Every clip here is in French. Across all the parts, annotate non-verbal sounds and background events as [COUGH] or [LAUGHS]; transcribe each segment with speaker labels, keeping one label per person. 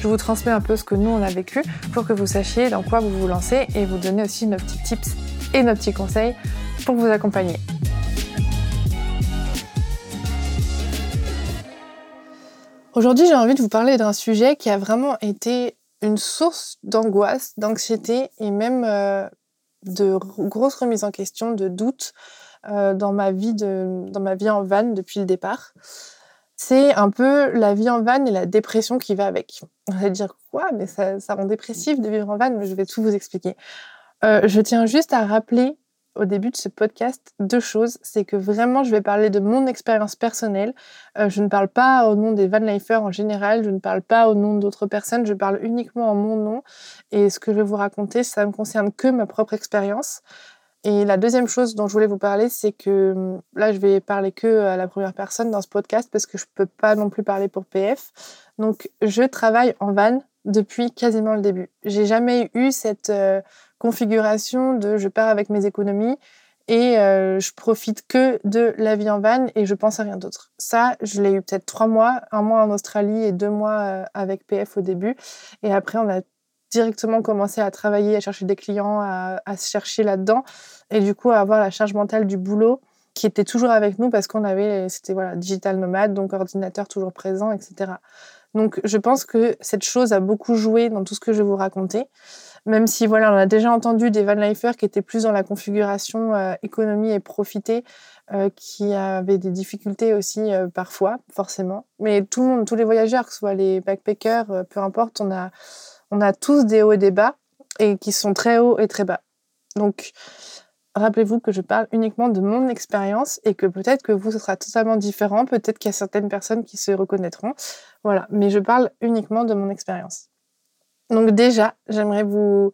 Speaker 1: Je vous transmets un peu ce que nous on a vécu pour que vous sachiez dans quoi vous vous lancez et vous donner aussi nos petits tips et nos petits conseils pour vous accompagner. Aujourd'hui, j'ai envie de vous parler d'un sujet qui a vraiment été une source d'angoisse, d'anxiété et même euh, de grosses remises en question, de doutes euh, dans ma vie dans ma vie en van depuis le départ. C'est un peu la vie en van et la dépression qui va avec. On va dire quoi? Mais ça, rend dépressif de vivre en van. Mais je vais tout vous expliquer. Euh, je tiens juste à rappeler au début de ce podcast deux choses. C'est que vraiment, je vais parler de mon expérience personnelle. Euh, je ne parle pas au nom des van lifers en général. Je ne parle pas au nom d'autres personnes. Je parle uniquement en mon nom. Et ce que je vais vous raconter, ça ne concerne que ma propre expérience. Et la deuxième chose dont je voulais vous parler, c'est que hum, là, je vais parler que à la première personne dans ce podcast parce que je peux pas non plus parler pour PF. Donc, je travaille en van depuis quasiment le début. J'ai jamais eu cette euh, configuration de je pars avec mes économies et euh, je profite que de la vie en van et je pense à rien d'autre. Ça, je l'ai eu peut-être trois mois, un mois en Australie et deux mois euh, avec PF au début. Et après, on a directement commencé à travailler, à chercher des clients, à, à se chercher là-dedans et du coup à avoir la charge mentale du boulot qui était toujours avec nous parce qu'on avait, c'était voilà, digital nomade, donc ordinateur toujours présent, etc. Donc je pense que cette chose a beaucoup joué dans tout ce que je vais vous raconter. Même si voilà, on a déjà entendu des van lifers qui étaient plus dans la configuration euh, économie et profiter, euh, qui avaient des difficultés aussi euh, parfois, forcément. Mais tout le monde, tous les voyageurs, que ce soit les backpackers, peu importe, on a, on a tous des hauts et des bas et qui sont très hauts et très bas. Donc rappelez-vous que je parle uniquement de mon expérience et que peut-être que vous, ce sera totalement différent. Peut-être qu'il y a certaines personnes qui se reconnaîtront. Voilà, mais je parle uniquement de mon expérience. Donc déjà, j'aimerais vous,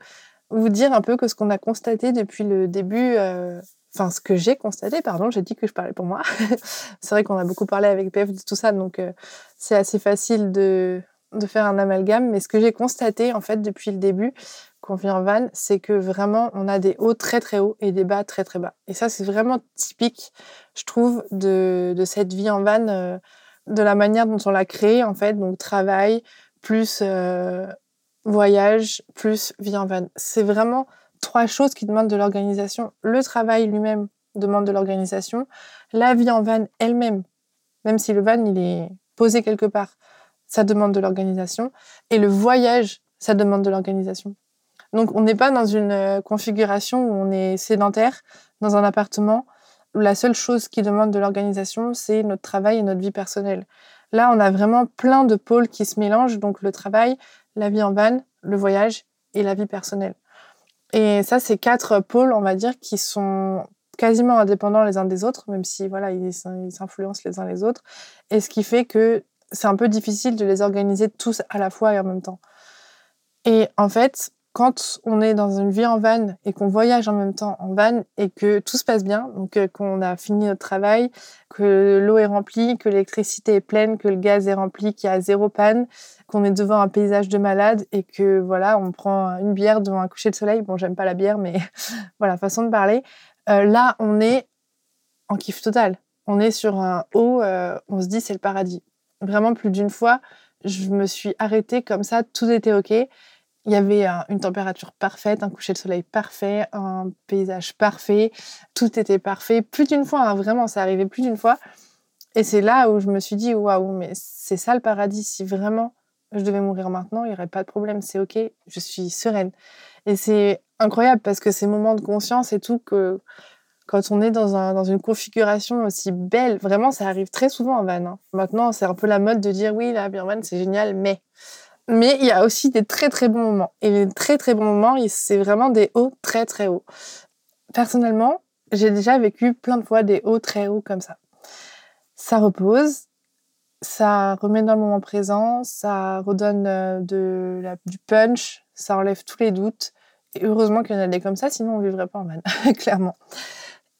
Speaker 1: vous dire un peu que ce qu'on a constaté depuis le début, euh, enfin ce que j'ai constaté, pardon, j'ai dit que je parlais pour moi. [LAUGHS] c'est vrai qu'on a beaucoup parlé avec PF de tout ça, donc euh, c'est assez facile de, de faire un amalgame. Mais ce que j'ai constaté en fait depuis le début, qu'on vit en van, c'est que vraiment on a des hauts très très hauts et des bas très très bas. Et ça c'est vraiment typique, je trouve, de, cette vie en van, euh, de la manière dont on l'a créée en fait, donc travail plus euh, voyage plus vie en van. C'est vraiment trois choses qui demandent de l'organisation. Le travail lui-même demande de l'organisation, la vie en van elle-même, même si le van il est posé quelque part, ça demande de l'organisation, et le voyage ça demande de l'organisation. Donc on n'est pas dans une euh, configuration où on est sédentaire dans un appartement. Où la seule chose qui demande de l'organisation, c'est notre travail et notre vie personnelle. Là, on a vraiment plein de pôles qui se mélangent, donc le travail, la vie en van, le voyage et la vie personnelle. Et ça, c'est quatre pôles, on va dire, qui sont quasiment indépendants les uns des autres, même si voilà, ils s'influencent les uns les autres. Et ce qui fait que c'est un peu difficile de les organiser tous à la fois et en même temps. Et en fait, quand on est dans une vie en van et qu'on voyage en même temps en van et que tout se passe bien, donc euh, qu'on a fini notre travail, que l'eau est remplie, que l'électricité est pleine, que le gaz est rempli, qu'il y a zéro panne, qu'on est devant un paysage de malade et que voilà, on prend une bière devant un coucher de soleil. Bon, j'aime pas la bière, mais [LAUGHS] voilà, façon de parler. Euh, là, on est en kiff total. on est sur un haut, euh, on se dit c'est le paradis. Vraiment plus d'une fois, je me suis arrêtée comme ça, tout était ok. Il y avait une température parfaite, un coucher de soleil parfait, un paysage parfait, tout était parfait. Plus d'une fois, hein, vraiment, ça arrivait plus d'une fois. Et c'est là où je me suis dit, waouh, mais c'est ça le paradis. Si vraiment je devais mourir maintenant, il n'y aurait pas de problème, c'est ok, je suis sereine. Et c'est incroyable parce que ces moments de conscience et tout, que quand on est dans, un, dans une configuration aussi belle, vraiment, ça arrive très souvent en van. Hein. Maintenant, c'est un peu la mode de dire oui, la van, c'est génial, mais. Mais il y a aussi des très très bons moments. Et les très très bons moments, c'est vraiment des hauts très très hauts. Personnellement, j'ai déjà vécu plein de fois des hauts très hauts comme ça. Ça repose, ça remet dans le moment présent, ça redonne euh, du punch, ça enlève tous les doutes. Et heureusement qu'il y en a des comme ça, sinon on ne vivrait pas en van, [LAUGHS] clairement.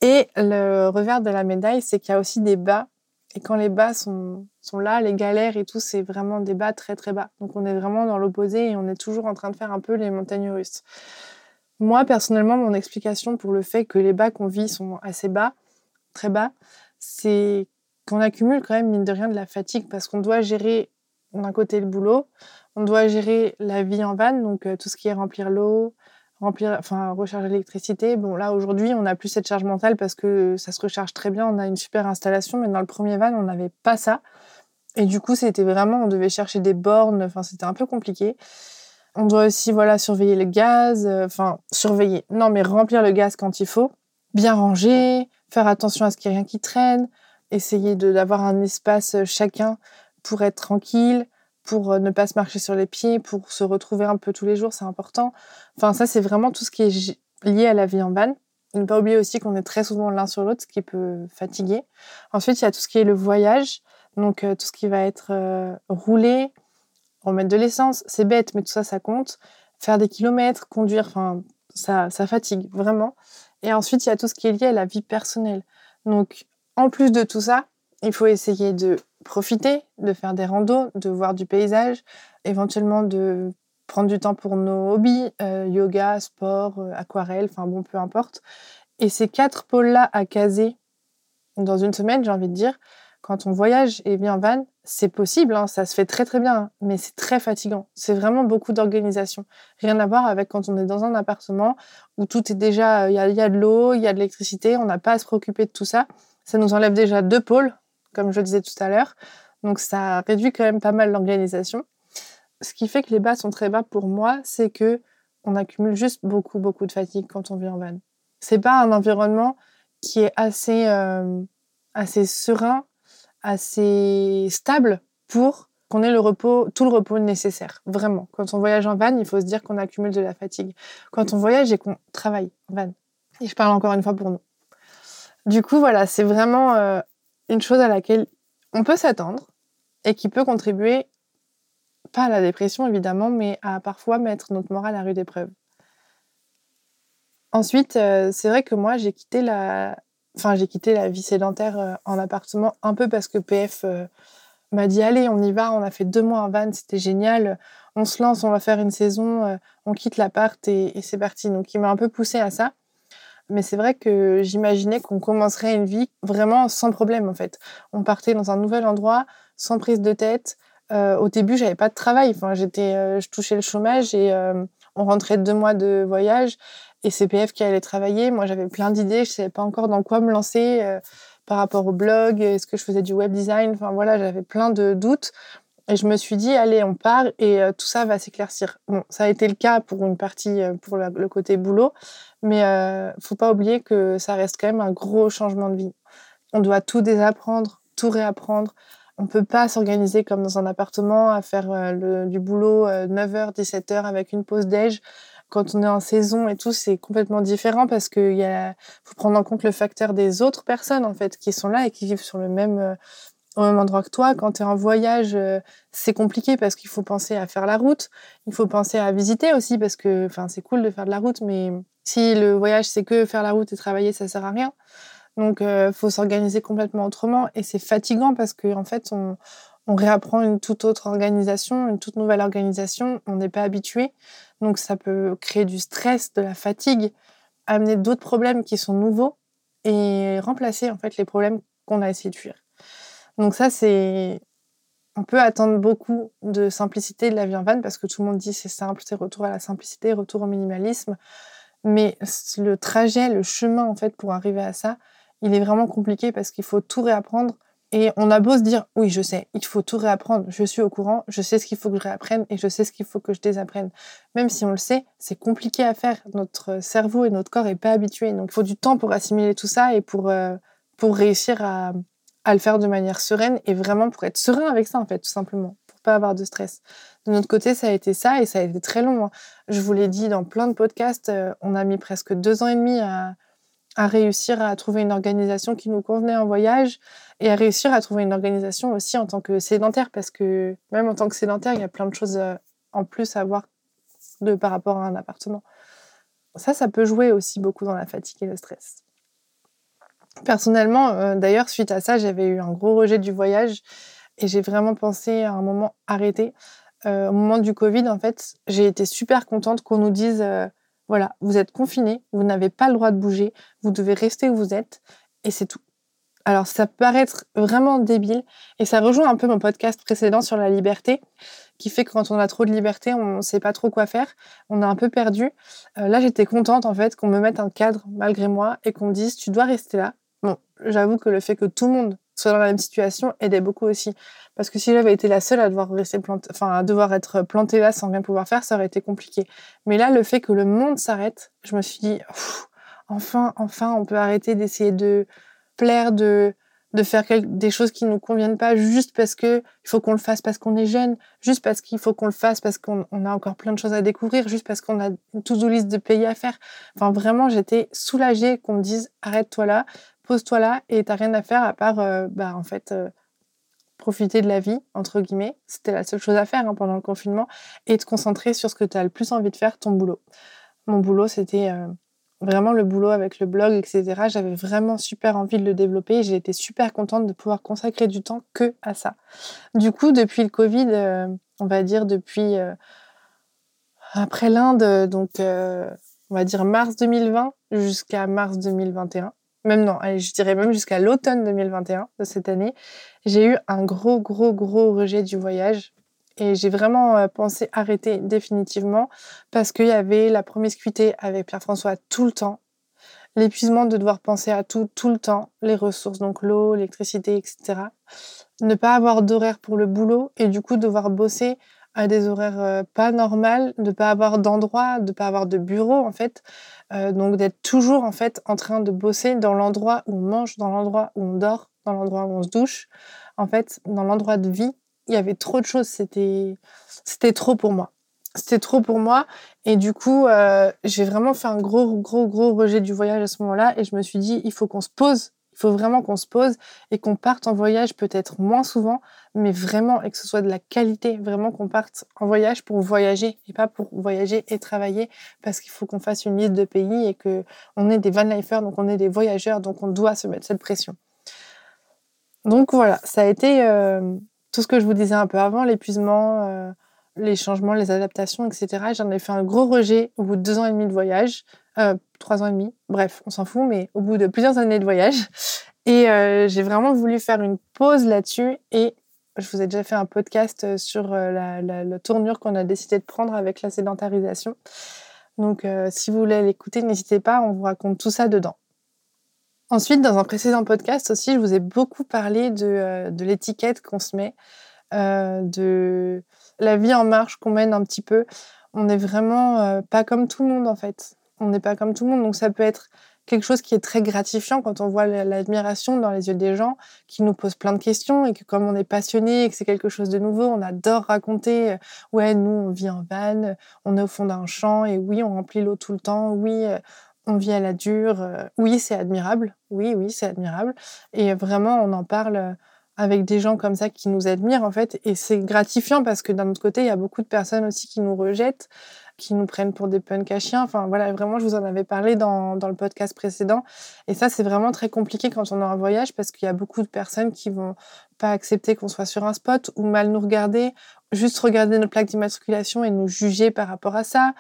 Speaker 1: Et le revers de la médaille, c'est qu'il y a aussi des bas. Et quand les bas sont, sont là, les galères et tout, c'est vraiment des bas très très bas. Donc on est vraiment dans l'opposé et on est toujours en train de faire un peu les montagnes russes. Moi, personnellement, mon explication pour le fait que les bas qu'on vit sont assez bas, très bas, c'est qu'on accumule quand même, mine de rien, de la fatigue parce qu'on doit gérer d'un côté le boulot, on doit gérer la vie en vanne, donc euh, tout ce qui est remplir l'eau, remplir, enfin recharger l'électricité. Bon là aujourd'hui on n'a plus cette charge mentale parce que ça se recharge très bien, on a une super installation, mais dans le premier van on n'avait pas ça. Et du coup c'était vraiment, on devait chercher des bornes, enfin c'était un peu compliqué. On doit aussi voilà surveiller le gaz, euh, enfin surveiller, non mais remplir le gaz quand il faut, bien ranger, faire attention à ce qu'il n'y ait rien qui traîne, essayer d'avoir un espace euh, chacun pour être tranquille, pour euh, ne pas se marcher sur les pieds, pour se retrouver un peu tous les jours, c'est important. Enfin, ça, c'est vraiment tout ce qui est lié à la vie en van. Ne pas oublier aussi qu'on est très souvent l'un sur l'autre, ce qui peut fatiguer. Ensuite, il y a tout ce qui est le voyage, donc euh, tout ce qui va être rouler, remettre de l'essence, c'est bête, mais tout ça, ça compte. Faire des kilomètres, conduire, enfin, ça, ça fatigue vraiment. Et ensuite, il y a tout ce qui est lié à la vie personnelle. Donc, en plus de tout ça, il faut essayer de profiter, de faire des randos, de voir du paysage, éventuellement de prendre du temps pour nos hobbies, euh, yoga, sport, euh, aquarelle, enfin bon, peu importe. Et ces quatre pôles-là à caser dans une semaine, j'ai envie de dire, quand on voyage et vit en van, c'est possible, hein, ça se fait très très bien, hein, mais c'est très fatigant. C'est vraiment beaucoup d'organisation. Rien à voir avec quand on est dans un appartement où tout est déjà, il y, y, a de l'eau, il y a de l'électricité, on n'a pas à se préoccuper de tout ça. Ça nous enlève déjà deux pôles, comme je le disais tout à l'heure. Donc ça réduit quand même pas mal l'organisation. Ce qui fait que les bas sont très bas pour moi, c'est que on accumule juste beaucoup, beaucoup de fatigue quand on vit en van. C'est pas un environnement qui est assez, euh, assez serein, assez stable pour qu'on ait le repos, tout le repos nécessaire. Vraiment. Quand on voyage en van, il faut se dire qu'on accumule de la fatigue. Quand on voyage et qu'on travaille en van. Et je parle encore une fois pour nous. Du coup, voilà, c'est vraiment euh, une chose à laquelle on peut s'attendre et qui peut contribuer, pas à la dépression évidemment, mais à parfois mettre notre morale à rude épreuve. Ensuite, euh, c'est vrai que moi, j'ai quitté la, enfin, j'ai quitté la vie sédentaire euh, en appartement un peu parce que PF m'a dit allez, on y va. On a fait deux mois en van, c'était génial. On se lance, on va faire une saison, on quitte l'appart et, et c'est parti. Donc, il m'a un peu poussé à ça. Mais c'est vrai que j'imaginais qu'on commencerait une vie vraiment sans problème en fait. On partait dans un nouvel endroit, sans prise de tête. Euh, au début, j'avais pas de travail. Enfin, j'étais, euh, je touchais le chômage et euh, on rentrait deux mois de voyage et CPF qui allait travailler. Moi, j'avais plein d'idées. Je savais pas encore dans quoi me lancer par rapport au blog. Est-ce que je faisais du web design? Enfin voilà, j'avais plein de doutes. Et je me suis dit, allez, on part et tout ça va s'éclaircir. Bon, ça a été le cas pour une partie, pour le côté boulot, mais euh, faut pas oublier que ça reste quand même un gros changement de vie. On doit tout désapprendre, tout réapprendre. On peut pas s'organiser comme dans un appartement à faire euh, le, du boulot 9h, euh, 17h avec une pause déj. Quand on est en saison et tout, c'est complètement différent parce qu'il faut prendre en compte le facteur des autres personnes en fait qui sont là et qui vivent sur le même au même endroit que toi. Quand tu es en voyage, c'est compliqué parce qu'il faut penser à faire la route. Il faut penser à visiter aussi parce que, c'est cool de faire de la route, mais si le voyage, c'est que faire la route et travailler, ça sert à rien. Donc, euh, faut s'organiser complètement autrement. Et c'est fatigant parce qu'en en fait, on, réapprend une toute autre organisation, une toute nouvelle organisation. On n'est pas habitué. Donc, ça peut créer du stress, de la fatigue, amener d'autres problèmes qui sont nouveaux et remplacer en fait les problèmes qu'on a essayé de fuir. Donc ça, c'est... On peut attendre beaucoup de simplicité de la vie en van parce que tout le monde dit c'est simple, c'est retour à la simplicité, retour au minimalisme. Mais le trajet, le chemin en fait pour arriver à ça, il est vraiment compliqué parce qu'il faut tout réapprendre. Et on a beau se dire, oui, je sais, il faut tout réapprendre, je suis au courant, je sais ce qu'il faut que je réapprenne et je sais ce qu'il faut que je désapprenne. Même si on le sait, c'est compliqué à faire. Notre cerveau et notre corps n'est pas habitué. Donc il faut du temps pour assimiler tout ça et pour, euh, pour réussir à, à le faire de manière sereine et vraiment pour être serein avec ça, en fait, tout simplement, pour pas avoir de stress. De notre côté, ça a été ça et ça a été très long. Hein. Je vous l'ai dit dans plein de podcasts, euh, on a mis presque deux ans et demi à, réussir à trouver une organisation qui nous convenait en voyage et à réussir à trouver une organisation aussi en tant que sédentaire parce que même en tant que sédentaire, il y a plein de choses euh, en plus à voir de, par rapport à un appartement. Ça, ça peut jouer aussi beaucoup dans la fatigue et le stress. Personnellement, euh, d'ailleurs, suite à ça, j'avais eu un gros rejet du voyage et j'ai vraiment pensé à un moment arrêter. Euh, au moment du Covid, en fait, j'ai été super contente qu'on nous dise euh, voilà, vous êtes confinés, vous n'avez pas le droit de bouger, vous devez rester où vous êtes et c'est tout. Alors, ça peut paraître vraiment débile et ça rejoint un peu mon podcast précédent sur la liberté qui fait que quand on a trop de liberté, on ne sait pas trop quoi faire, on est un peu perdu. là, j'étais contente en fait qu'on me mette un cadre malgré moi et qu'on dise tu dois rester là, J'avoue que le fait que tout le monde soit dans la même situation aidait beaucoup aussi. Parce que si j'avais été la seule à devoir rester plantée, enfin, à devoir être plantée là sans rien pouvoir faire, ça aurait été compliqué. Mais là, le fait que le monde s'arrête, je me suis dit, enfin, enfin, on peut arrêter d'essayer de plaire, de, faire des choses qui nous conviennent pas juste parce que il faut qu'on le fasse parce qu'on est jeune, juste parce qu'il faut qu'on le fasse parce qu'on a encore plein de choses à découvrir, juste parce qu'on a une to-do list de pays à faire. Enfin, vraiment, j'étais soulagée qu'on me dise, arrête-toi là, pose-toi là et t'as rien à faire à part, euh, bah, en fait, euh, profiter de la vie, entre guillemets. C'était la seule chose à faire hein, pendant le confinement et te concentrer sur ce que tu as le plus envie de faire, ton boulot. Mon boulot, c'était euh, vraiment le boulot avec le blog, etc. J'avais vraiment super envie de le développer et j'ai été super contente de pouvoir consacrer du temps que à ça. Du coup, depuis le Covid, on va dire depuis après l'Inde, donc on va dire mars 2020 jusqu'à mars 2021, même non, je dirais même jusqu'à l'automne 2021 de cette année, j'ai eu un gros, gros, gros rejet du voyage. Et j'ai vraiment euh, pensé arrêter définitivement parce qu'il y avait la promiscuité avec Pierre-François tout le temps, l'épuisement de devoir penser à tout tout le temps, les ressources, donc l'eau, l'électricité, etc. Ne pas avoir d'horaire pour le boulot et du coup devoir bosser à des horaires euh, pas normales, de pas avoir d'endroit, de pas avoir de bureau en fait. Euh, donc d'être toujours en fait en train de bosser dans l'endroit où on mange, dans l'endroit où on dort, dans l'endroit où on se douche. En fait, dans l'endroit de vie, il y avait trop de choses. C'était c'était trop pour moi. C'était trop pour moi et du coup euh, j'ai vraiment fait un gros gros gros rejet du voyage à ce moment-là et je me suis dit il faut qu'on se pose il faut vraiment qu'on se pose et qu'on parte en voyage peut-être moins souvent, mais vraiment, et que ce soit de la qualité, vraiment qu'on parte en voyage pour voyager et pas pour voyager et travailler, parce qu'il faut qu'on fasse une liste de pays et que on est des van lifers, donc on est des voyageurs, donc on doit se mettre cette pression. Donc voilà, ça a été euh, tout ce que je vous disais un peu avant, l'épuisement, euh, les changements, les adaptations, etc. J'en ai fait un gros rejet au bout de deux ans et demi de voyage. Euh, trois ans et demi, bref, on s'en fout, mais au bout de plusieurs années de voyage. [LAUGHS] Et euh, j'ai vraiment voulu faire une pause là-dessus et je vous ai déjà fait un podcast euh, sur la, tournure qu'on a décidé de prendre avec la sédentarisation. Donc si vous voulez l'écouter, n'hésitez pas, on vous raconte tout ça dedans. Ensuite, dans un précédent podcast aussi, je vous ai beaucoup parlé de, de l'étiquette qu'on se met, de la vie en marche qu'on mène un petit peu. On n'est vraiment pas comme tout le monde en fait on n'est pas comme tout le monde. Donc ça peut être quelque chose qui est très gratifiant quand on voit l'admiration dans les yeux des gens, qui nous posent plein de questions et que comme on est passionné et que c'est quelque chose de nouveau, on adore raconter, euh, ouais, nous, on vit en van, on est au fond d'un champ et oui, on remplit l'eau tout le temps, oui, euh, on vit à la dure, euh, oui, c'est admirable, oui, oui, c'est admirable. Et vraiment, on en parle avec des gens comme ça qui nous admirent en fait et c'est gratifiant parce que d'un autre côté il y a beaucoup de personnes aussi qui nous rejettent qui nous prennent pour des punks à chiens. Enfin voilà, vraiment, je vous en avais parlé dans, dans le podcast précédent. Et ça, c'est vraiment très compliqué quand on est en voyage parce qu'il y a beaucoup de personnes qui vont pas accepter qu'on soit sur un spot ou mal nous regarder, juste regarder notre plaque d'immatriculation et nous juger par rapport à ça.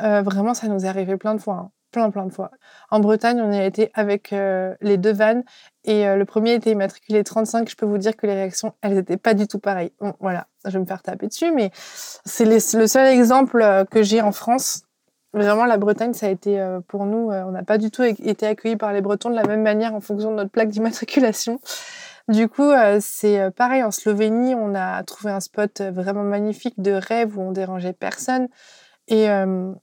Speaker 1: Euh, vraiment, ça nous est arrivé plein de fois. Hein. Plein, plein de fois. En Bretagne, on y a été avec euh, les deux vannes et euh, le premier était immatriculé 35. Je peux vous dire que les réactions, elles n'étaient pas du tout pareilles. Bon, voilà, je vais me faire taper dessus, mais c'est le seul exemple euh, que j'ai en France. Vraiment, la Bretagne, ça a été pour nous, on n'a pas du tout été accueillis par les Bretons de la même manière en fonction de notre plaque d'immatriculation. Du coup, c'est pareil, en Slovénie, on a trouvé un spot vraiment magnifique de rêve où on dérangeait personne. Et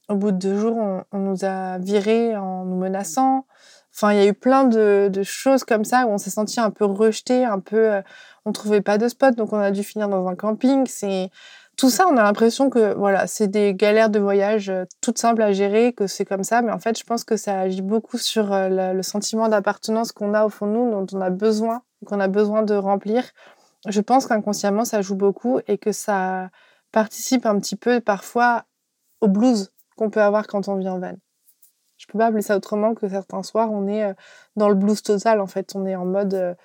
Speaker 1: au bout de deux jours, on, nous a virés en nous menaçant. Enfin, il y a eu plein de, choses comme ça où on s'est senti un peu rejeté, un peu. On on trouvait pas de spot, donc on a dû finir dans un camping. C'est tout ça, on a l'impression que voilà, c'est des galères de voyage toutes simples à gérer, que c'est comme ça. Mais en fait, je pense que ça agit beaucoup sur le sentiment d'appartenance qu'on a au fond de nous, dont on a besoin, qu'on a besoin de remplir. Je pense qu'inconsciemment, ça joue beaucoup et que ça participe un petit peu parfois au blues qu'on peut avoir quand on vit en van. Je peux pas appeler ça autrement que certains soirs, on est euh, dans le blues total en fait. On est en mode euh,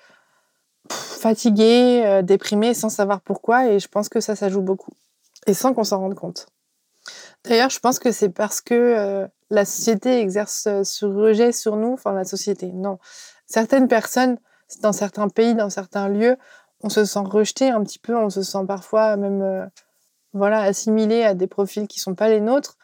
Speaker 1: fatigué, euh, déprimé, sans savoir pourquoi, et je pense que ça, ça joue beaucoup. Et sans qu'on s'en rende compte. D'ailleurs, je pense que c'est parce que la société exerce ce rejet sur nous, enfin la société, non. Certaines personnes, dans certains pays, dans certains lieux, on se sent rejeté un petit peu, on se sent parfois même voilà, assimilés à des profils qui sont pas les nôtres,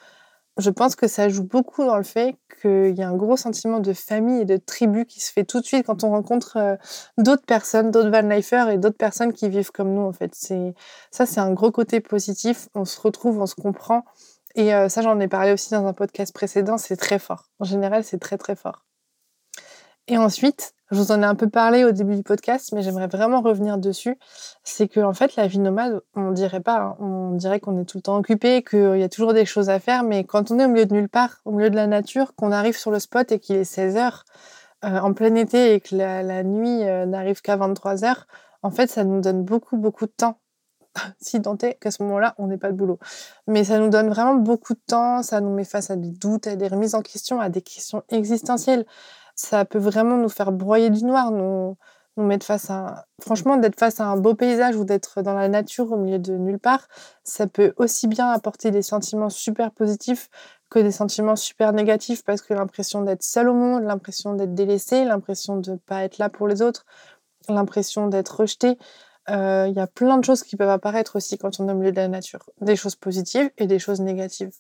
Speaker 1: je pense que ça joue beaucoup dans le fait qu'il y a un gros sentiment de famille et de tribu qui se fait tout de suite quand on rencontre euh, d'autres personnes, d'autres van et d'autres personnes qui vivent comme nous en fait. C'est ça, c'est un gros côté positif. On se retrouve, on se comprend. Et euh, ça, j'en ai parlé aussi dans un podcast précédent. C'est très fort. En général, c'est très très fort. Et ensuite, je vous en ai un peu parlé au début du podcast, mais j'aimerais vraiment revenir dessus. C'est que en fait, la vie nomade, on dirait pas, hein. on dirait qu'on est tout le temps occupé, qu'il y a toujours des choses à faire, mais quand on est au milieu de nulle part, au milieu de la nature, qu'on arrive sur le spot et qu'il est 16 heures euh, en plein été et que la, nuit euh, n'arrive qu'à 23 heures, en fait, ça nous donne beaucoup, beaucoup de temps. [LAUGHS] si tant est qu'à ce moment-là, on n'est pas de boulot. Mais ça nous donne vraiment beaucoup de temps, ça nous met face à des doutes, à des remises en question, à des questions existentielles ça peut vraiment nous faire broyer du noir, nous, mettre face à... Franchement, d'être face à un beau paysage ou d'être dans la nature au milieu de nulle part, ça peut aussi bien apporter des sentiments super positifs que des sentiments super négatifs parce que l'impression d'être seul au monde, l'impression d'être délaissé, l'impression de ne pas être là pour les autres, l'impression d'être rejeté. Euh, il y a plein de choses qui peuvent apparaître aussi quand on est au milieu de la nature. Des choses positives et des choses négatives.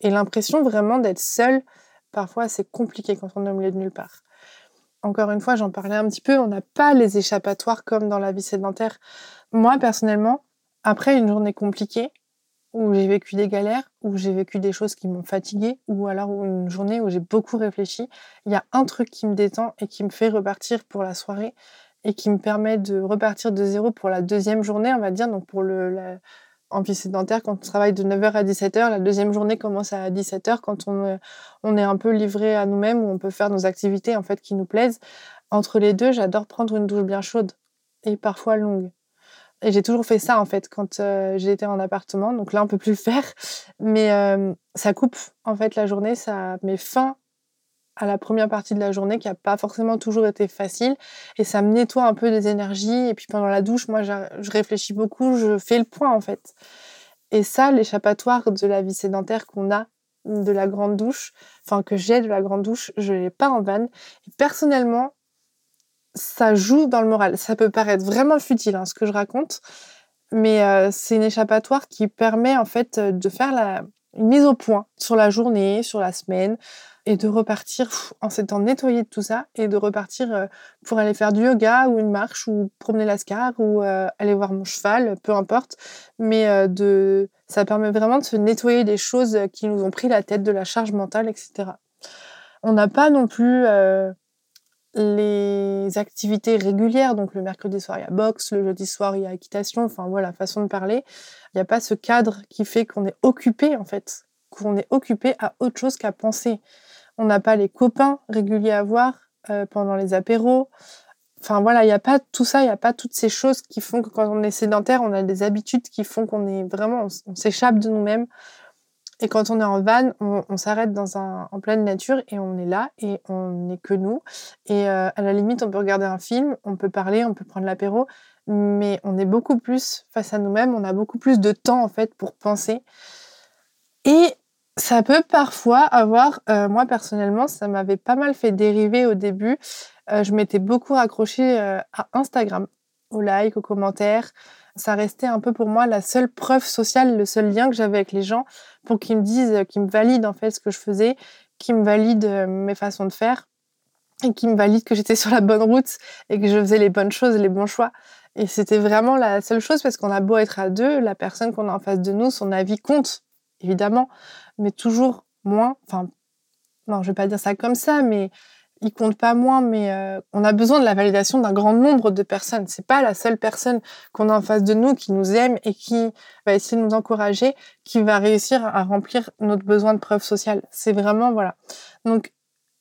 Speaker 1: Et l'impression vraiment d'être seul, parfois c'est compliqué quand on est au milieu de nulle part. Encore une fois, j'en parlais un petit peu, on n'a pas les échappatoires comme dans la vie sédentaire. Moi, personnellement, après une journée compliquée, où j'ai vécu des galères, où j'ai vécu des choses qui m'ont fatiguée, ou alors une journée où j'ai beaucoup réfléchi, il y a un truc qui me détend et qui me fait repartir pour la soirée et qui me permet de repartir de zéro pour la deuxième journée, on va dire, donc pour le, en vie sédentaire, quand on travaille de 9h à 17h, la deuxième journée commence à 17h quand on, euh, on est un peu livré à nous-mêmes, où on peut faire nos activités en fait qui nous plaisent. Entre les deux, j'adore prendre une douche bien chaude et parfois longue. Et j'ai toujours fait ça en fait quand euh, j'étais en appartement. Donc là, on peut plus le faire, mais euh, ça coupe en fait la journée, ça met fin à la première partie de la journée qui n'a pas forcément toujours été facile et ça me nettoie un peu des énergies et puis pendant la douche moi je réfléchis beaucoup je fais le point en fait. Et ça l'échappatoire de la vie sédentaire qu'on a de la grande douche enfin que j'ai de la grande douche je l'ai pas en vanne. Et personnellement ça joue dans le moral. Ça peut paraître vraiment futile hein, ce que je raconte mais euh, c'est une échappatoire qui permet en fait de faire la une mise au point sur la journée sur la semaine et de repartir en s'étant nettoyé de tout ça et de repartir euh, pour aller faire du yoga ou une marche ou promener l'ascar ou euh, aller voir mon cheval, peu importe. Mais euh, de, ça permet vraiment de se nettoyer des choses qui nous ont pris la tête, de la charge mentale, etc. On n'a pas non plus les activités régulières. Donc le mercredi soir, il y a boxe, le jeudi soir, il y a équitation. Enfin voilà, façon de parler. Il n'y a pas ce cadre qui fait qu'on est occupé en fait qu'on est occupé à autre chose qu'à penser. On n'a pas les copains réguliers à voir euh, pendant les apéros. Enfin voilà, il n'y a pas tout ça, il n'y a pas toutes ces choses qui font que quand on est sédentaire, on a des habitudes qui font qu'on est vraiment, on, s'échappe de nous-mêmes. Et quand on est en van, on, s'arrête dans un, en pleine nature et on est là et on n'est que nous. Et euh, à la limite, on peut regarder un film, on peut parler, on peut prendre l'apéro, mais on est beaucoup plus face à nous-mêmes, on a beaucoup plus de temps en fait pour penser. Et Ça peut parfois avoir, euh, moi personnellement, ça m'avait pas mal fait dériver au début. Euh, je m'étais beaucoup raccrochée euh, à Instagram, aux likes, aux commentaires. Ça restait un peu pour moi la seule preuve sociale, le seul lien que j'avais avec les gens pour qu'ils me disent, qu'ils me valident en fait ce que je faisais, qu'ils me valident mes façons de faire et qu'ils me valident que j'étais [LAUGHS] sur la bonne route et que je faisais les bonnes choses, les bons choix. Et c'était vraiment la seule chose parce qu'on a beau être à deux, la personne qu'on a en face de nous, son avis compte, évidemment mais toujours moins. Enfin, non, je vais pas dire ça comme ça, mais il compte pas moins, mais euh, on a besoin de la validation d'un grand nombre de personnes. C'est pas la seule personne qu'on a en face de nous qui nous aime et qui va essayer de nous encourager, qui va réussir à remplir notre besoin de preuve sociale. C'est vraiment voilà. Donc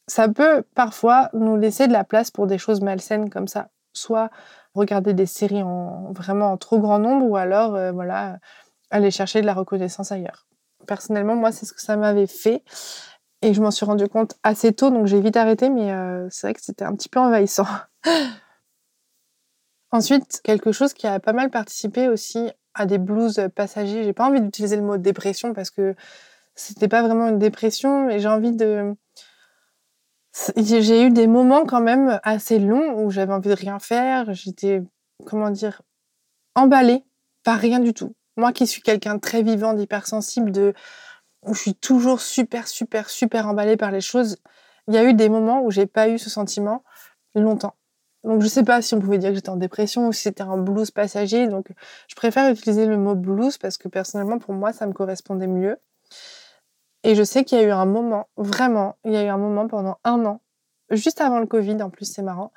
Speaker 1: ça peut parfois nous laisser de la place pour des choses malsaines comme ça. Soit regarder des séries en vraiment en trop grand nombre, ou alors euh, voilà aller chercher de la reconnaissance ailleurs. Personnellement, moi, c'est ce que ça m'avait fait. Et je m'en suis rendu compte assez tôt, donc j'ai vite arrêté, mais euh, c'est vrai que c'était un petit peu envahissant. [LAUGHS] Ensuite, quelque chose qui a pas mal participé aussi à des blues passagers. J'ai pas envie d'utiliser le mot dépression parce que c'était pas vraiment une dépression, mais j'ai envie de. J'ai eu des moments quand même assez longs où j'avais envie de rien faire. J'étais, comment dire, emballée par rien du tout. Moi qui suis quelqu'un de très vivant, d'hypersensible, de où je suis toujours super, super, super emballée par les choses, il y a eu des moments où j'ai pas eu ce sentiment longtemps. Donc je sais pas si on pouvait dire que j'étais en dépression ou si c'était un blues passager. Donc je préfère utiliser le mot blues parce que personnellement pour moi ça me correspondait mieux. Et je sais qu'il y a eu un moment, vraiment, il y a eu un moment pendant un an, juste avant le Covid en plus c'est marrant,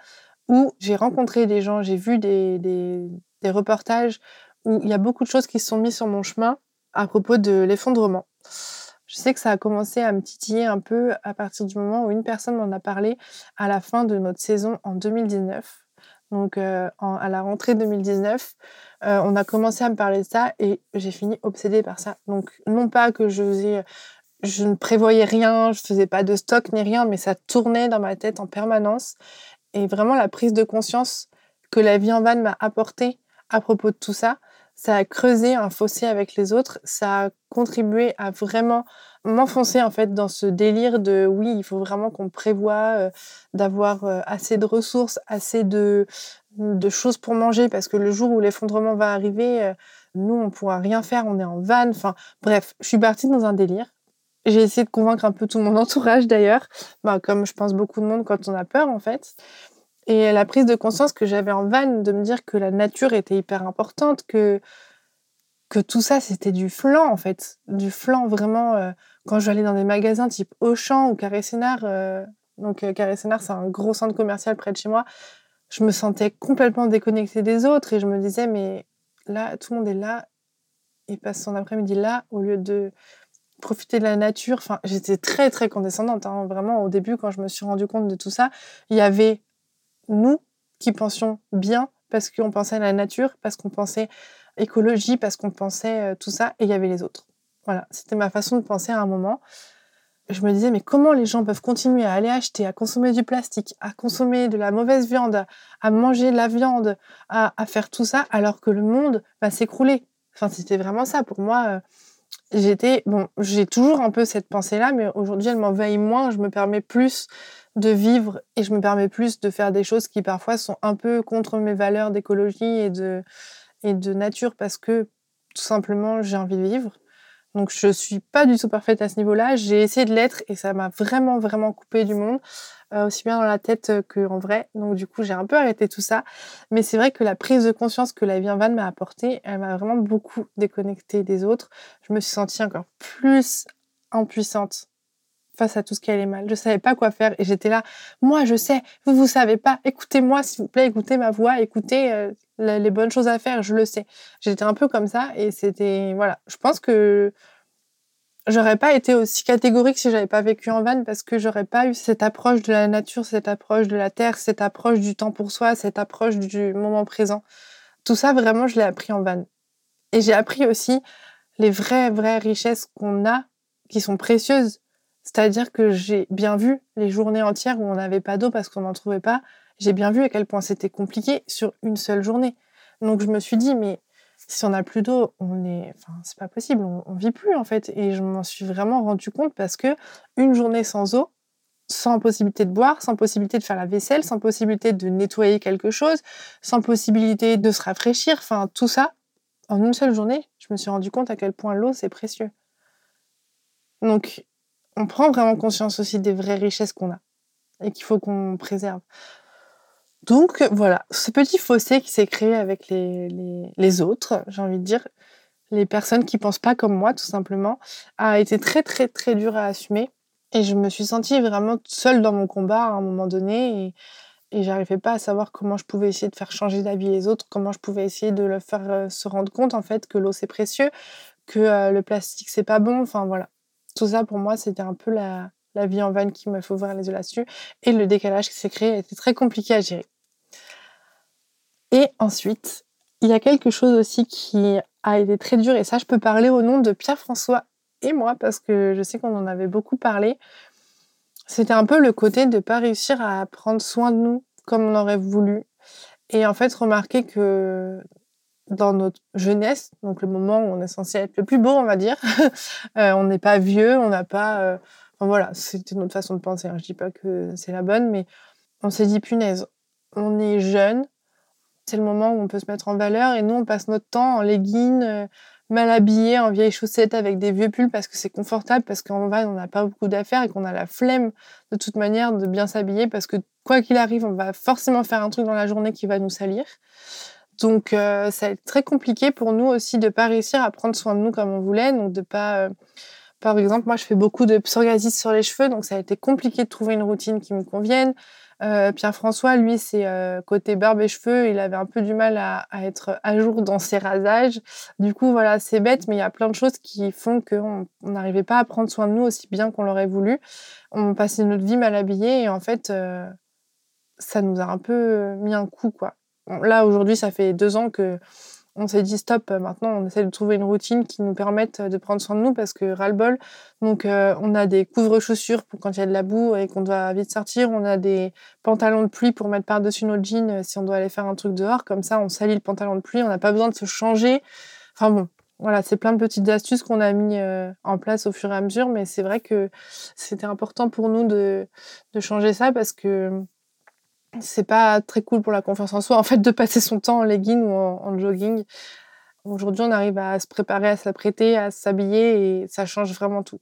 Speaker 1: où j'ai rencontré des gens, j'ai vu des, des, des reportages où il y a beaucoup de choses qui se sont mises sur mon chemin à propos de l'effondrement. Je sais que ça a commencé à me titiller un peu à partir du moment où une personne m'en a parlé à la fin de notre saison en 2019. Donc euh, à la rentrée 2019, euh, on a commencé à me parler de ça et j'ai fini obsédée par ça. Donc non pas que je ne prévoyais rien, je faisais pas de stock ni rien, mais ça tournait dans ma tête en permanence. Et vraiment la prise de conscience que la vie en van m'a apporté à propos de tout ça, ça a creusé un fossé avec les autres, ça a contribué à vraiment m'enfoncer en fait dans ce délire de oui, il faut vraiment qu'on prévoit euh, d'avoir euh, assez de ressources, assez de, de choses pour manger parce que le jour où l'effondrement va arriver, euh, nous on pourra rien faire, on est en vanne. Enfin bref, je suis partie dans un délire. J'ai essayé de convaincre un peu tout mon [LAUGHS] entourage d'ailleurs, bah, comme je pense beaucoup de monde quand on a peur en fait. Et la prise de conscience que j'avais en vanne de me dire que la nature était hyper importante, que, que tout ça c'était du flan en fait. Du flan vraiment. Euh, quand je vais aller dans des magasins type Auchan ou Carré Sénard, euh, donc euh, Carré Sénard c'est un gros centre commercial près de chez moi, je me sentais complètement déconnectée des autres et je me disais mais là tout le monde est là et passe son après-midi là au lieu de profiter de la nature. Enfin, j'étais très très condescendante. Hein. Vraiment, au début, quand je me suis rendu compte de tout ça, il y avait nous qui pensions bien parce qu'on pensait à la nature, parce qu'on pensait écologie, parce qu'on pensait euh, tout ça, et il y avait les autres. Voilà, c'était ma façon de penser à un moment. Je me disais, mais comment les gens peuvent continuer à aller acheter, à consommer du plastique, à consommer de la mauvaise viande, à manger de la viande, à, faire tout ça, alors que le monde va s'écrouler? Enfin, c'était vraiment ça. Pour moi, euh, j'étais, bon, j'ai toujours un peu cette pensée-là, mais aujourd'hui, elle m'envahit moins. Je me permets plus de vivre et je me permets plus de faire des choses qui parfois sont un peu contre mes valeurs d'écologie et de, et de nature parce que tout simplement j'ai envie de vivre. Donc je suis pas du tout parfaite à ce niveau-là. J'ai essayé de l'être et ça m'a vraiment vraiment coupé du monde, aussi bien dans la tête qu'en vrai. Donc du coup j'ai un peu arrêté tout ça. Mais c'est vrai que la prise de conscience que la vie en van m'a apportée, elle m'a vraiment beaucoup déconnectée des autres. Je me suis sentie encore plus impuissante face à tout ce qui allait mal. Je savais pas quoi faire et j'étais là. Moi, je sais. Vous, vous savez pas. Écoutez-moi, s'il vous plaît. Écoutez ma voix. Écoutez euh, les bonnes choses à faire. Je le sais. J'étais un peu comme ça et c'était voilà. Je pense que j'aurais pas été aussi catégorique si j'avais pas vécu en van parce que j'aurais pas eu cette approche de la nature, cette approche de la terre, cette approche du temps pour soi, cette approche du moment présent. Tout ça, vraiment, je l'ai appris en van. Et j'ai appris aussi les vraies, vraies richesses qu'on a, qui sont précieuses, c'est-à-dire que j'ai bien vu les journées entières où on n'avait pas d'eau parce qu'on n'en trouvait pas. J'ai bien vu à quel point c'était compliqué sur une seule journée. Donc je me suis dit, mais si on n'a plus d'eau, on est, enfin, c'est pas possible, on, vit plus en fait. Et je m'en suis vraiment rendu compte parce que une journée sans eau, sans possibilité de boire, sans possibilité de faire la vaisselle, sans possibilité de nettoyer quelque chose, sans possibilité de se rafraîchir, enfin tout ça, en une seule journée, je me suis rendu compte à quel point l'eau c'est précieux. Donc, on prend vraiment conscience aussi des vraies richesses qu'on a et qu'il faut qu'on préserve. Donc voilà, ce petit fossé qui s'est créé avec les, autres, j'ai envie de dire, les personnes qui pensent pas comme moi tout simplement, a été très très très dur à assumer. Et je me suis sentie vraiment seule dans mon combat à un moment donné et, et j'arrivais pas à savoir comment je pouvais essayer de faire changer d'avis les autres, comment je pouvais essayer de leur faire euh, se rendre compte en fait que l'eau c'est précieux, que euh, le plastique c'est pas bon, enfin voilà. Tout ça pour moi c'était un peu la, la vie en vanne qui m'a fait ouvrir les yeux là-dessus et le décalage qui s'est créé était très compliqué à gérer. Et ensuite, il y a quelque chose aussi qui a été très dur, et ça, je peux parler au nom de Pierre-François et moi, parce que je sais qu'on en avait beaucoup parlé. C'était un peu le côté de ne pas réussir à prendre soin de nous comme on aurait voulu. Et en fait, remarquer que dans notre jeunesse, donc le moment où on est censé être le plus beau, on va dire, [LAUGHS] euh, on n'est pas vieux, on n'a pas. Euh, enfin voilà, c'était notre façon de penser. Hein. Je dis pas que c'est la bonne, mais on s'est dit punaise, on est jeune, c'est le moment où on peut se mettre en valeur et nous, on passe notre temps en leggings, euh, mal habillés, en vieilles chaussettes avec des vieux pulls parce que c'est confortable, parce qu'en va, on n'a pas beaucoup d'affaires et qu'on a la flemme de toute manière de bien s'habiller parce que quoi qu'il arrive, on va forcément faire un truc dans la journée qui va nous salir. Donc euh, ça va être très compliqué pour nous aussi de pas réussir à prendre soin de nous comme on voulait, donc de pas euh, par exemple, moi je fais beaucoup de psoriasis sur les cheveux, donc ça a été compliqué de trouver une routine qui me convienne. Euh, Pierre-François, lui, c'est euh, côté barbe et cheveux, il avait un peu du mal à, être à jour dans ses rasages. Du coup, voilà, c'est bête, mais il y a plein de choses qui font qu'on n'arrivait pas à prendre soin de nous aussi bien qu'on l'aurait voulu. On passait notre vie mal habillée et en fait, euh, ça nous a un peu mis un coup, quoi. là, aujourd'hui, ça fait deux ans que on s'est dit stop, euh, maintenant on essaie de trouver une routine qui nous permette euh, de prendre soin de nous parce que ras-le-bol. Donc euh, on a des couvre-chaussures pour quand il y a de la boue et qu'on doit vite sortir. On a des pantalons de pluie pour mettre par-dessus nos jeans si on doit aller faire un truc dehors. Comme ça, on salit le pantalon de pluie, on n'a pas besoin de se changer. Enfin bon, voilà, c'est plein de petites astuces qu'on a mis en place au fur et à mesure, mais c'est vrai que c'était important pour nous de, de changer ça parce que c'est pas très cool pour la confiance en soi, en fait, de passer son temps en legging ou en, jogging. Aujourd'hui, on arrive à se préparer, à s'apprêter, à s'habiller et ça change vraiment tout.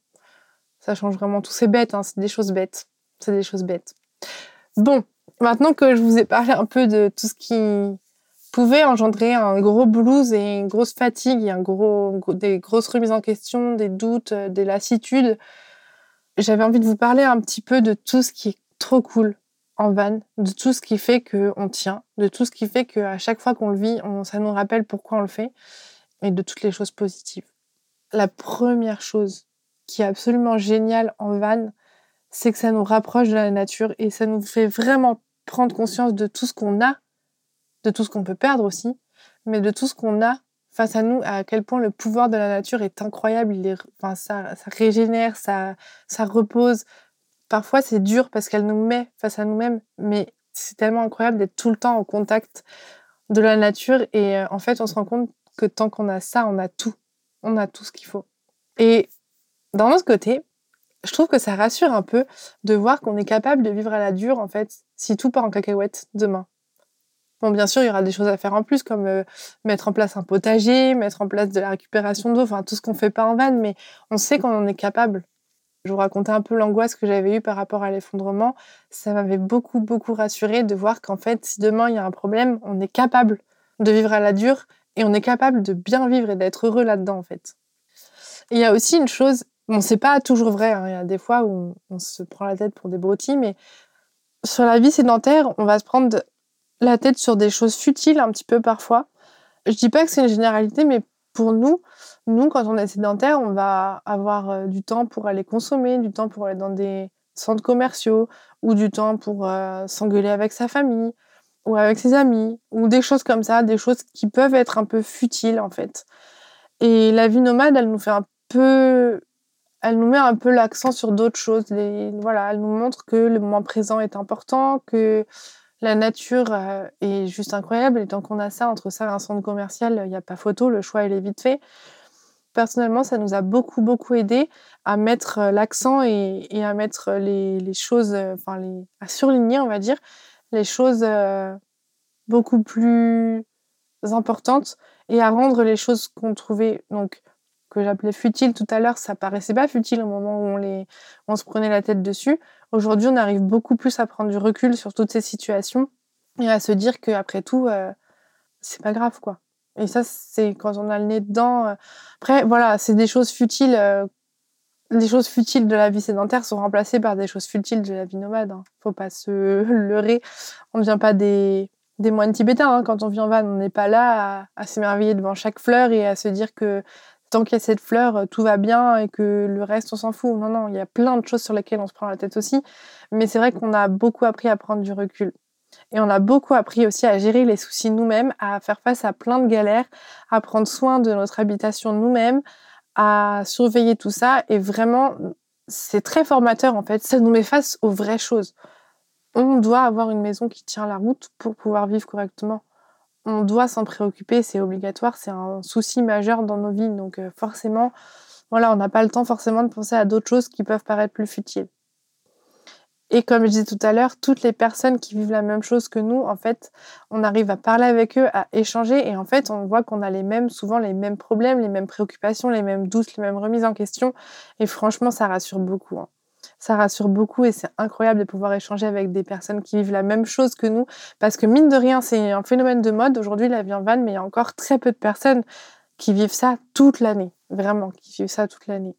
Speaker 1: Ça change vraiment tout. C'est bête, hein, c'est des choses bêtes. C'est des choses bêtes. Bon, maintenant que je vous ai parlé un peu de tout ce qui pouvait engendrer un gros blues et une grosse fatigue et un gros, des grosses remises en question, des doutes, euh, des lassitudes, j'avais envie de vous parler un petit peu de tout ce qui est trop cool en van, de tout ce qui fait qu'on tient, de tout ce qui fait qu'à chaque fois qu'on le vit, ça nous rappelle pourquoi on le fait, et de toutes les choses positives. La première chose qui est absolument géniale en van, c'est que ça nous rapproche de la nature et ça nous fait vraiment prendre conscience de tout ce qu'on a, de tout ce qu'on peut perdre aussi, mais de tout ce qu'on a face à nous, à quel point le pouvoir de la nature est incroyable. Il enfin, ça, régénère, ça repose, Parfois, c'est dur parce qu'elle nous met face à nous-mêmes, mais c'est tellement incroyable d'être tout le temps en contact de la nature. Et euh, en fait, on se rend compte que tant qu'on a ça, on a tout. On a tout ce qu'il faut. Et d'un autre côté, je trouve que ça rassure un peu de voir qu'on est capable de vivre à la dure, en fait, si tout part en cacahuète demain. Bon, bien sûr, il y aura des choses à faire en plus, comme euh, mettre en place un potager, mettre en place de la récupération d'eau, enfin tout ce qu'on fait pas en vanne, mais on sait qu'on en est capable. Je vous racontais un peu l'angoisse que j'avais eue par rapport à l'effondrement. Ça m'avait beaucoup, beaucoup rassuré de voir qu'en fait, si demain il y a un problème, on est capable de vivre à la dure et on est capable de bien vivre et d'être heureux là-dedans, en fait. il y a aussi une chose, bon, c'est pas toujours vrai, hein. il y a des fois où on, se prend la tête pour des broutilles, mais sur la vie sédentaire, on va se prendre la tête sur des choses futiles un petit peu parfois. Je dis pas que c'est une généralité, mais pour nous, nous, quand on est sédentaire, on va avoir euh, du temps pour aller consommer, du temps pour aller dans des centres commerciaux, ou du temps pour euh, s'engueuler avec sa famille, ou avec ses amis, ou des choses comme ça, des choses qui peuvent être un peu futiles en fait. Et la vie nomade, elle nous fait un peu, elle nous met un peu l'accent sur d'autres choses. voilà, elle nous montre que le moment présent est important, que La nature euh, est juste incroyable et tant qu'on a ça entre ça et un centre commercial, il n'y a pas photo, le choix il est vite fait. Personnellement, ça nous a beaucoup beaucoup aidé à mettre euh, l'accent et, à mettre les, choses, euh, enfin à surligner, on va dire, les choses beaucoup plus importantes et à rendre les choses qu'on trouvait donc que j'appelais futiles tout à l'heure, ça paraissait pas futile au moment où on les on se prenait la tête dessus. Aujourd'hui, on arrive beaucoup plus à prendre du recul sur toutes ces situations et à se dire qu'après tout, euh, c'est pas grave, quoi. Et ça, c'est quand on a le nez dedans. Euh. Après, voilà, c'est des choses futiles. Euh, les choses futiles de la vie sédentaire sont remplacées par des choses futiles de la vie nomade. Hein. Faut pas se [LAUGHS] leurrer. On ne devient pas des, des moines tibétains. Hein. Quand on vit en van, on n'est pas là à, à s'émerveiller devant chaque fleur et à se dire que tant qu'il y a cette fleur, euh, tout va bien et que le reste, on s'en fout. Non, non, il y a plein de choses sur lesquelles on se prend la tête aussi. Mais c'est vrai qu'on a beaucoup appris à prendre du recul. Et on a beaucoup appris aussi à gérer les soucis nous-mêmes, à faire face à plein de galères, à prendre soin de notre habitation nous-mêmes, à surveiller tout ça. Et vraiment, c'est très formateur en fait. Ça nous met face aux vraies choses. On doit avoir une maison qui tient la route pour pouvoir vivre correctement on doit s'en préoccuper, c'est obligatoire, c'est un souci majeur dans nos vies. Donc euh, forcément, voilà, on n'a pas le temps forcément de penser à d'autres choses qui peuvent paraître plus futiles. Et comme je disais tout à l'heure, toutes les personnes qui vivent la même chose que nous, en fait, on arrive à parler avec eux, à échanger, et en fait, on voit qu'on a les mêmes, souvent les mêmes problèmes, les mêmes préoccupations, les mêmes doutes, les mêmes remises en question. Et franchement, ça rassure beaucoup. Hein ça rassure beaucoup et c'est incroyable de pouvoir échanger avec des personnes qui vivent la même chose que nous. Parce que mine de rien, c'est un phénomène de mode. Aujourd'hui, la vie en van, mais il y a encore très peu de personnes qui vivent ça toute l'année. Vraiment, qui vivent ça toute l'année.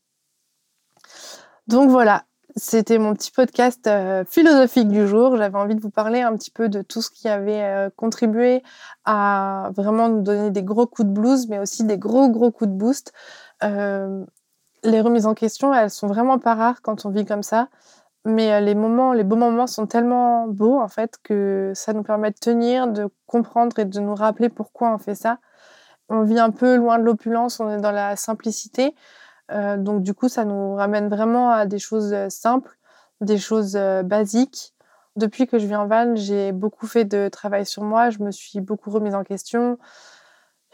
Speaker 1: Donc voilà, c'était mon petit podcast euh, philosophique du jour. J'avais envie de vous parler un petit peu de tout ce qui avait euh, contribué à vraiment nous donner des gros coups de blues, mais aussi des gros gros coups de boost. Euh, les remises en question, elles sont vraiment pas rares quand on vit comme ça. Mais les moments, les beaux moments sont tellement beaux en fait que ça nous permet de tenir, de comprendre et de nous rappeler pourquoi on fait ça. On vit un peu loin de l'opulence, on est dans la simplicité. Euh, donc du coup, ça nous ramène vraiment à des choses euh, simples, des choses basiques. Depuis que je vis en van, j'ai beaucoup fait de travail sur moi, je me suis beaucoup remise en question.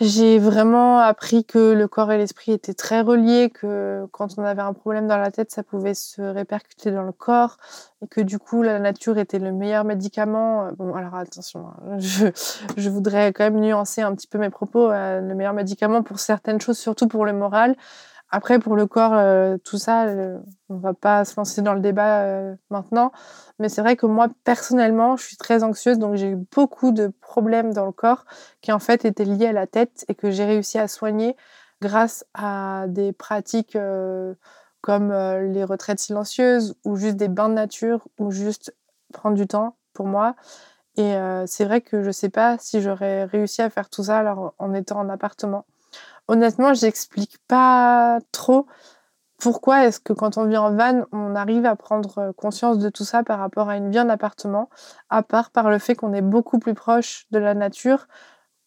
Speaker 1: J'ai vraiment appris que le corps et l'esprit étaient très reliés, que quand on avait un problème dans la tête, ça pouvait se répercuter dans le corps, et que du coup, la nature était le meilleur médicament. Bon, alors attention, hein, [LAUGHS] je, je voudrais quand même nuancer un petit peu mes propos. Euh, le meilleur médicament pour certaines choses, surtout pour le moral, après, pour le corps, euh, tout ça, euh, on va pas se lancer dans le débat euh, maintenant. Mais c'est vrai que moi, personnellement, je suis très anxieuse, donc j'ai eu beaucoup de problèmes dans le corps qui en fait étaient liés à la tête et que j'ai réussi à soigner grâce à des pratiques comme les retraites silencieuses ou juste des bains de nature ou juste prendre du temps pour moi. Et c'est vrai que je sais pas si j'aurais réussi à faire tout ça alors en étant en appartement. Honnêtement, j'explique pas trop pourquoi est-ce que quand on vit en van, on arrive à prendre euh, conscience de tout ça par rapport à une vie en appartement, à part par le fait qu'on est beaucoup plus proche de la nature,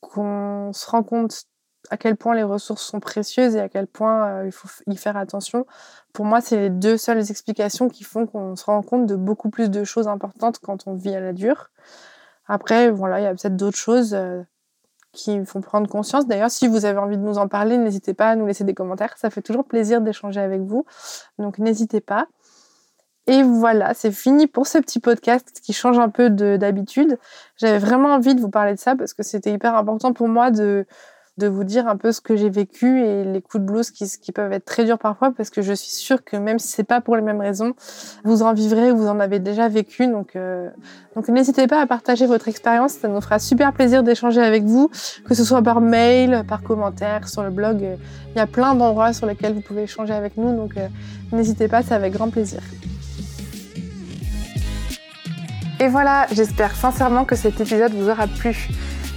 Speaker 1: qu'on se rend compte à quel point les ressources sont précieuses et à quel point euh, il faut y faire attention. Pour moi, c'est les deux seules explications qui font qu'on se rend compte de beaucoup plus de choses importantes quand on vit à la dure. Après, voilà, il y a peut-être d'autres choses. Qui font prendre conscience. D'ailleurs, si vous avez envie de nous en parler, n'hésitez pas à nous laisser des commentaires. Ça fait toujours plaisir d'échanger avec vous. Donc, n'hésitez pas. Et voilà, c'est fini pour ce petit podcast qui change un peu d'habitude. J'avais vraiment envie de vous parler de ça parce que c'était hyper important pour moi de, de vous dire un peu ce que j'ai vécu et les coups de blues qui, peuvent être très durs parfois parce que je suis sûre que même si c'est pas pour les mêmes raisons, vous en vivrez, vous en avez déjà vécu. Donc, euh, donc n'hésitez pas à partager votre expérience, ça nous fera super plaisir d'échanger avec vous, que ce soit par mail, par commentaire, sur le blog. Il y a plein d'endroits sur lesquels vous pouvez échanger avec nous, donc euh, n'hésitez pas, c'est avec grand plaisir. Et voilà, j'espère sincèrement que cet épisode vous aura plu.